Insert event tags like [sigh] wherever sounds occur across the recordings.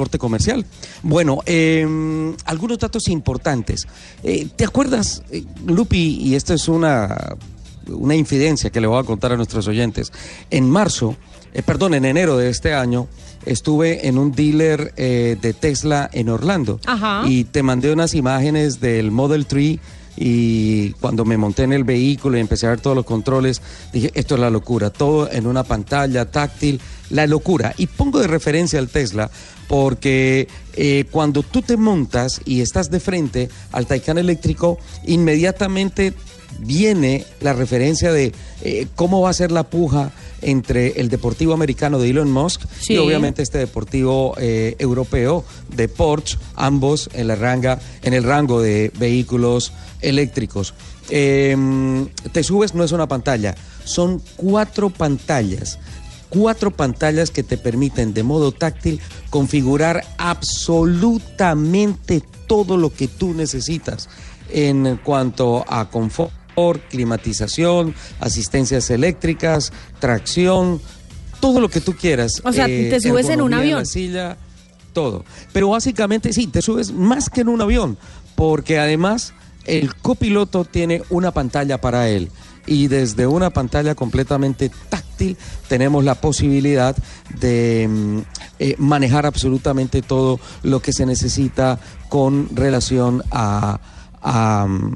corte comercial. Bueno, em, algunos datos importantes. Eh, ¿Te acuerdas, eh, Lupi, y esto es una, una infidencia que le voy a contar a nuestros oyentes? En marzo, eh, perdón, en enero de este año, estuve en un dealer de Tesla en Orlando Ajá. y te mandé unas imágenes del Model 3 y cuando me monté en el vehículo y empecé a ver todos los controles, dije, esto es la locura, todo en una pantalla táctil, la locura. Y pongo de referencia al Tesla porque eh, cuando tú te montas y estás de frente al Taycan eléctrico, inmediatamente viene la referencia de eh, cómo va a ser la puja entre el deportivo americano de Elon Musk Sí. y obviamente este deportivo eh, europeo de Porsche, ambos en, la ranga, en el rango de vehículos eléctricos. Eh, te subes, no es una pantalla, son cuatro pantallas. Cuatro pantallas que te permiten de modo táctil configurar absolutamente todo lo que tú necesitas en cuanto a confort, climatización, asistencias eléctricas, tracción, todo lo que tú quieras. O sea, te subes en un avión. la silla, todo. Pero básicamente sí, te subes más que en un avión, porque además el copiloto tiene una pantalla para él. Y desde una pantalla completamente táctil tenemos la posibilidad de mm, eh, manejar absolutamente todo lo que se necesita con relación mm,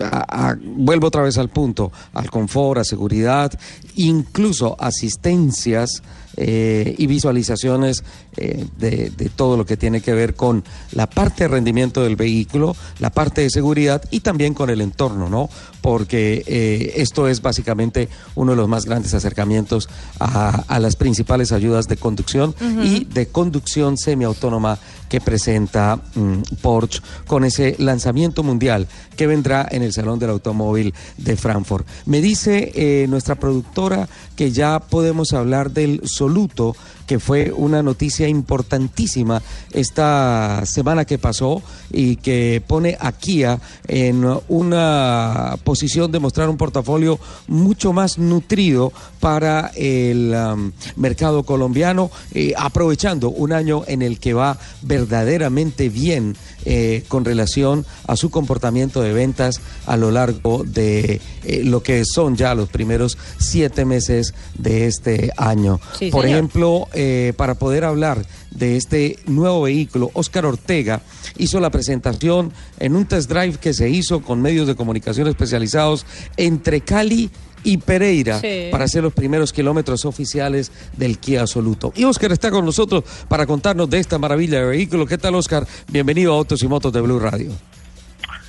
a- vuelvo otra vez al punto, al confort, a seguridad, incluso asistencias eh, y visualizaciones eh, de, de todo lo que tiene que ver con la parte de rendimiento del vehículo, la parte de seguridad y también con el entorno, ¿no? Porque eh, esto es básicamente uno de los más grandes acercamientos a, a las principales ayudas de conducción y de conducción semiautónoma que presenta mm, Porsche con ese lanzamiento mundial que vendrá en el Salón del Automóvil de Frankfurt. Me dice nuestra productora que ya podemos hablar del Soluto, que fue una noticia importantísima esta semana que pasó y que pone a Kia en una posición de mostrar un portafolio mucho más nutrido para el um, mercado colombiano, eh, aprovechando un año en el que va verdaderamente bien eh, con relación a su comportamiento de ventas a lo largo de eh, lo que son ya los primeros siete meses de este año. Sí, Por señor. ejemplo, eh, para poder hablar de este nuevo vehículo, Oscar Ortega hizo la presentación en un test drive que se hizo con medios de comunicación especializados entre Cali y Pereira Sí. para hacer los primeros kilómetros oficiales del Kia Absoluto. Y Oscar está con nosotros para contarnos de esta maravilla de vehículo. ¿Qué tal, Oscar? Bienvenido a Autos y Motos de Blue Radio.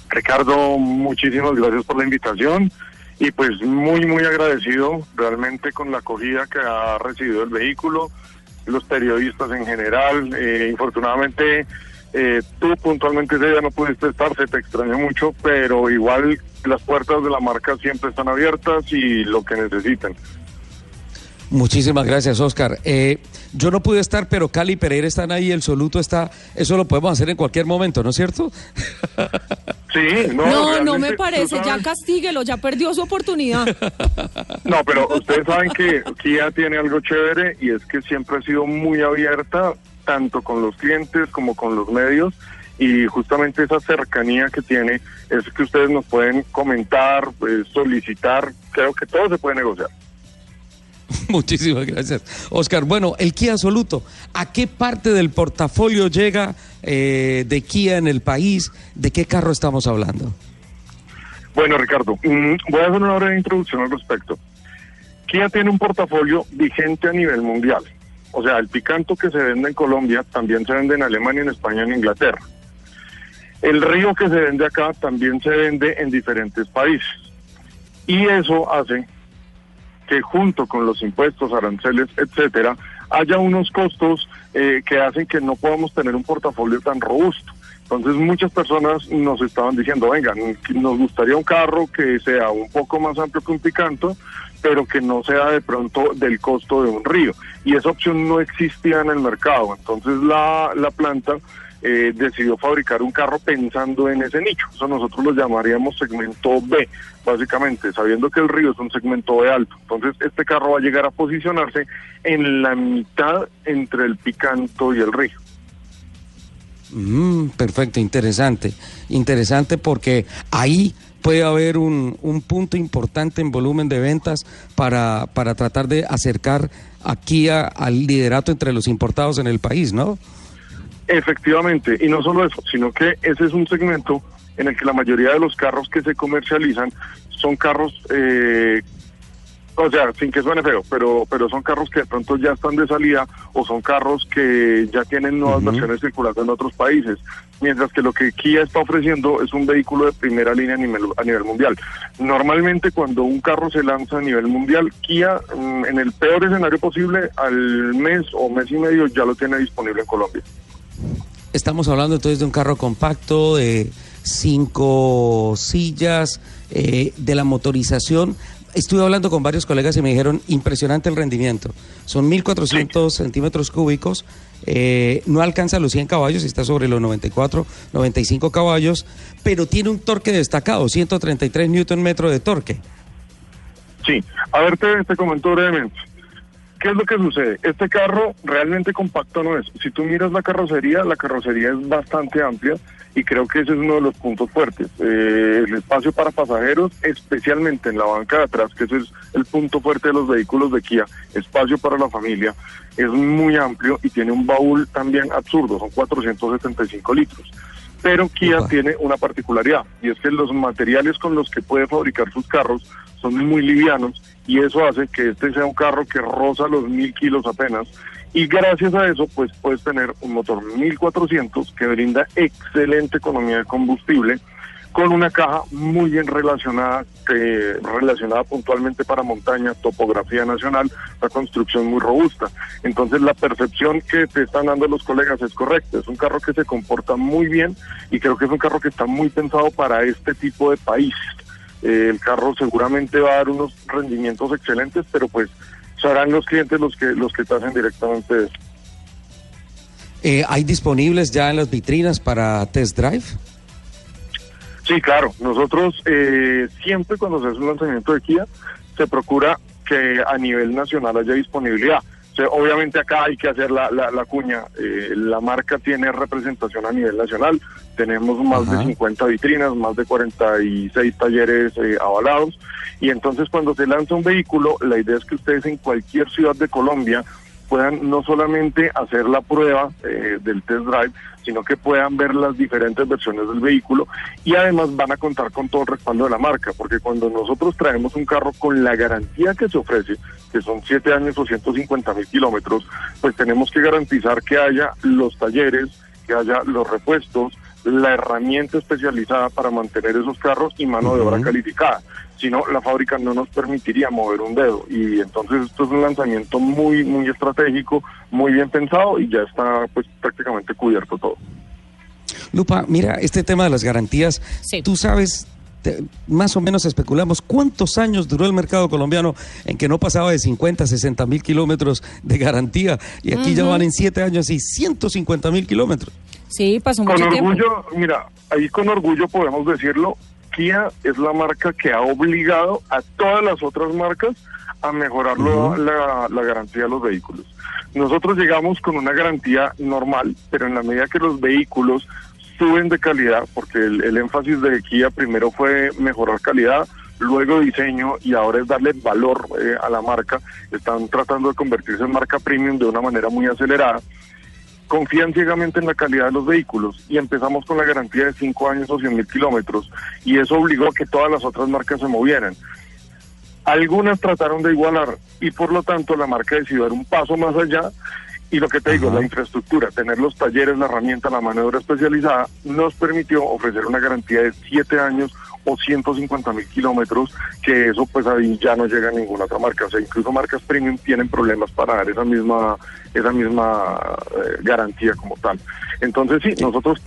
Ricardo, muchísimas gracias por la invitación y pues muy, muy agradecido realmente con la acogida que ha recibido el vehículo, los periodistas en general. Eh, infortunadamente, eh, tú puntualmente ese día no pudiste estar, se te extrañó mucho, pero igual las puertas de la marca siempre están abiertas y lo que necesiten. Muchísimas gracias, Oscar. Eh, yo no pude estar, pero Cali y Pereira están ahí, el Soluto está. Eso lo podemos hacer en cualquier momento, ¿no es cierto? [laughs] Sí, no, No, no me parece, ya castíguelo, ya perdió su oportunidad. [laughs] No, pero ustedes saben que Kia tiene algo chévere y es que siempre ha sido muy abierta, tanto con los clientes como con los medios, y justamente esa cercanía que tiene es que ustedes nos pueden comentar, pues, solicitar, creo que todo se puede negociar. [laughs] Muchísimas gracias, Oscar. Bueno, el Kia Soluto, ¿a qué parte del portafolio llega eh, de Kia en el país? ¿De qué carro estamos hablando? Bueno, Ricardo, mm, voy a hacer una breve introducción al respecto. Kia tiene un portafolio vigente a nivel mundial. O sea, el picanto que se vende en Colombia también se vende en Alemania, en España, en Inglaterra. El río que se vende acá también se vende en diferentes países. Y eso hace que junto con los impuestos, aranceles, etcétera, haya unos costos eh, que hacen que no podamos tener un portafolio tan robusto. Entonces muchas personas nos estaban diciendo, venga, nos gustaría un carro que sea un poco más amplio que un picanto, pero que no sea de pronto del costo de un río. Y esa opción no existía en el mercado. Entonces la, la planta eh, decidió fabricar un carro pensando en ese nicho. Eso nosotros lo llamaríamos segmento B, básicamente, sabiendo que el río es un segmento B alto. Entonces este carro va a llegar a posicionarse en la mitad entre el picanto y el río. Mm, perfecto, interesante. Interesante porque ahí puede haber un, un, punto importante en volumen de ventas para, para tratar de acercar aquí a, al liderato entre los importados en el país, ¿no? Efectivamente, y no solo eso, sino que ese es un segmento en el que la mayoría de los carros que se comercializan son carros eh, o sea, sin que suene feo, pero pero son carros que de pronto ya están de salida o son carros que ya tienen nuevas versiones circulando en otros países, mientras que lo que Kia está ofreciendo es un vehículo de primera línea a nivel, a nivel mundial. Normalmente cuando un carro se lanza a nivel mundial, Kia mm, en el peor escenario posible al mes o mes y medio ya lo tiene disponible en Colombia. Estamos hablando entonces de un carro compacto de cinco sillas, eh, de la motorización estuve hablando con varios colegas y me dijeron impresionante el rendimiento. Son 1.400 centímetros cúbicos, eh, no alcanza los 100 caballos, está sobre los 94, 95 caballos, pero tiene un torque destacado, 133 newton metro de torque. Sí, a ver, te, te comento brevemente. ¿Qué es lo que sucede? Este carro realmente compacto no es. Si tú miras la carrocería, la carrocería es bastante amplia y creo que ese es uno de los puntos fuertes. Eh, el espacio para pasajeros, especialmente en la banca de atrás, que ese es el punto fuerte de los vehículos de Kia, espacio para la familia, es muy amplio y tiene un baúl también absurdo, son 475 litros. Pero Kia tiene una particularidad y es que los materiales con los que puede fabricar sus carros son muy livianos y eso hace que este sea un carro que roza los mil kilos apenas y gracias a eso pues puedes tener un motor 1400 que brinda excelente economía de combustible con una caja muy bien relacionada, eh, relacionada puntualmente para montaña, topografía nacional, la construcción muy robusta. Entonces la percepción que te están dando los colegas es correcta, es un carro que se comporta muy bien y creo que es un carro que está muy pensado para este tipo de país. Eh, el carro seguramente va a dar unos rendimientos excelentes, pero pues serán los clientes los que los que hacen directamente eso. Eh, ¿Hay disponibles ya en las vitrinas para test drive? Sí, claro. Nosotros eh, siempre cuando se hace un lanzamiento de Kia se procura que a nivel nacional haya disponibilidad. Obviamente acá hay que hacer la, la, cuña. Eh, la marca tiene representación a nivel nacional. Tenemos más de 50 vitrinas, más de 46 talleres eh, avalados. Y entonces cuando se lanza un vehículo, la idea es que ustedes en cualquier ciudad de Colombia puedan no solamente hacer la prueba eh, del test drive, sino que puedan ver las diferentes versiones del vehículo y además van a contar con todo el respaldo de la marca, porque cuando nosotros traemos un carro con la garantía que se ofrece, que son 7 años o 150 mil kilómetros, pues tenemos que garantizar que haya los talleres, que haya los repuestos, la herramienta especializada para mantener esos carros y mano de obra calificada. Si no, la fábrica no nos permitiría mover un dedo. Y entonces esto es un lanzamiento muy, muy estratégico, muy bien pensado y ya está pues prácticamente cubierto todo. Lupa, mira, este tema de las garantías, tú sabes más o menos especulamos cuántos años duró el mercado colombiano en que no pasaba de 50, 60 mil kilómetros de garantía y aquí ya van en 7 años y 150 mil kilómetros. Sí, pasó mucho con orgullo, Mira, ahí con orgullo podemos decirlo, Kia es la marca que ha obligado a todas las otras marcas a mejorar la, la garantía de los vehículos. Nosotros llegamos con una garantía normal, pero en la medida que los vehículos suben de calidad, porque el, énfasis de Kia primero fue mejorar calidad, luego diseño y ahora es darle valor eh, a la marca. Están tratando de convertirse en marca premium de una manera muy acelerada. Confían ciegamente en la calidad de los vehículos y empezamos con la garantía de 5 años o 100 mil kilómetros y eso obligó a que todas las otras marcas se movieran. Algunas trataron de igualar y por lo tanto la marca decidió dar un paso más allá y lo que te digo, la infraestructura, tener los talleres, la herramienta, la mano de obra especializada, nos permitió ofrecer una garantía de 7 años o 150 mil kilómetros, que eso pues ahí ya no llega a ninguna otra marca. O sea, incluso marcas premium tienen problemas para dar esa misma, esa misma eh, garantía como tal. Entonces sí, nosotros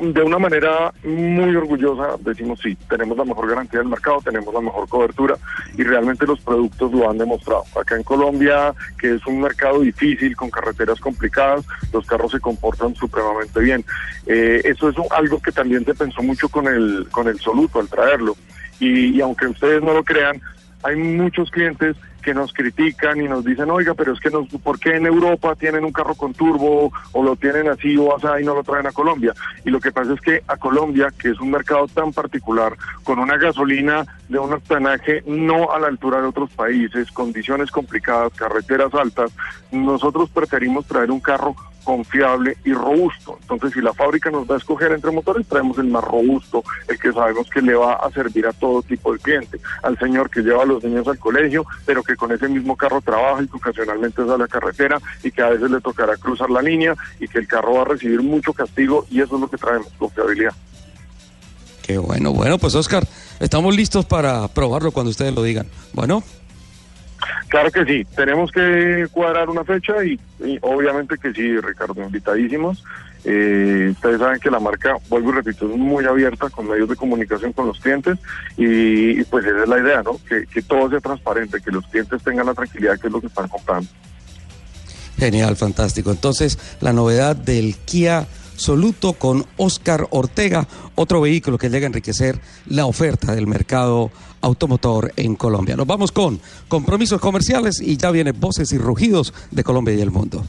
de una manera muy orgullosa decimos sí, tenemos la mejor garantía del mercado, tenemos la mejor cobertura y realmente los productos lo han demostrado. Acá en Colombia, que es un mercado difícil, con carreteras complicadas, los carros se comportan supremamente bien. Eh, eso es algo que también se pensó mucho con el, con el Soluto al traerlo. Y, y aunque ustedes no lo crean, hay muchos clientes que nos critican y nos dicen, oiga, pero es que nos, ¿por qué en Europa tienen un carro con turbo o lo tienen así o así y no lo traen a Colombia? Y lo que pasa es que a Colombia, que es un mercado tan particular, con una gasolina de un octanaje no a la altura de otros países, condiciones complicadas, carreteras altas, nosotros preferimos traer un carro confiable y robusto. Entonces, si la fábrica nos va a escoger entre motores, traemos el más robusto, el que sabemos que le va a servir a todo tipo de cliente, al señor que lleva a los niños al colegio, pero que con ese mismo carro trabaja y que ocasionalmente sale a la carretera y que a veces le tocará cruzar la línea y que el carro va a recibir mucho castigo y eso es lo que traemos, confiabilidad. Qué bueno, bueno, pues Oscar, estamos listos para probarlo cuando ustedes lo digan. Bueno. Claro que sí, tenemos que cuadrar una fecha y, obviamente que sí, Ricardo, invitadísimos. Eh, ustedes saben que la marca, vuelvo y repito, es muy abierta con medios de comunicación con los clientes y, pues esa es la idea, ¿no? Que, que todo sea transparente, que los clientes tengan la tranquilidad que es lo que están comprando. Genial, fantástico. Entonces, la novedad del Kia Soluto con Oscar Ortega, otro vehículo que llega a enriquecer la oferta del mercado automotor en Colombia. Nos vamos con compromisos comerciales y ya vienen voces y rugidos de Colombia y el mundo.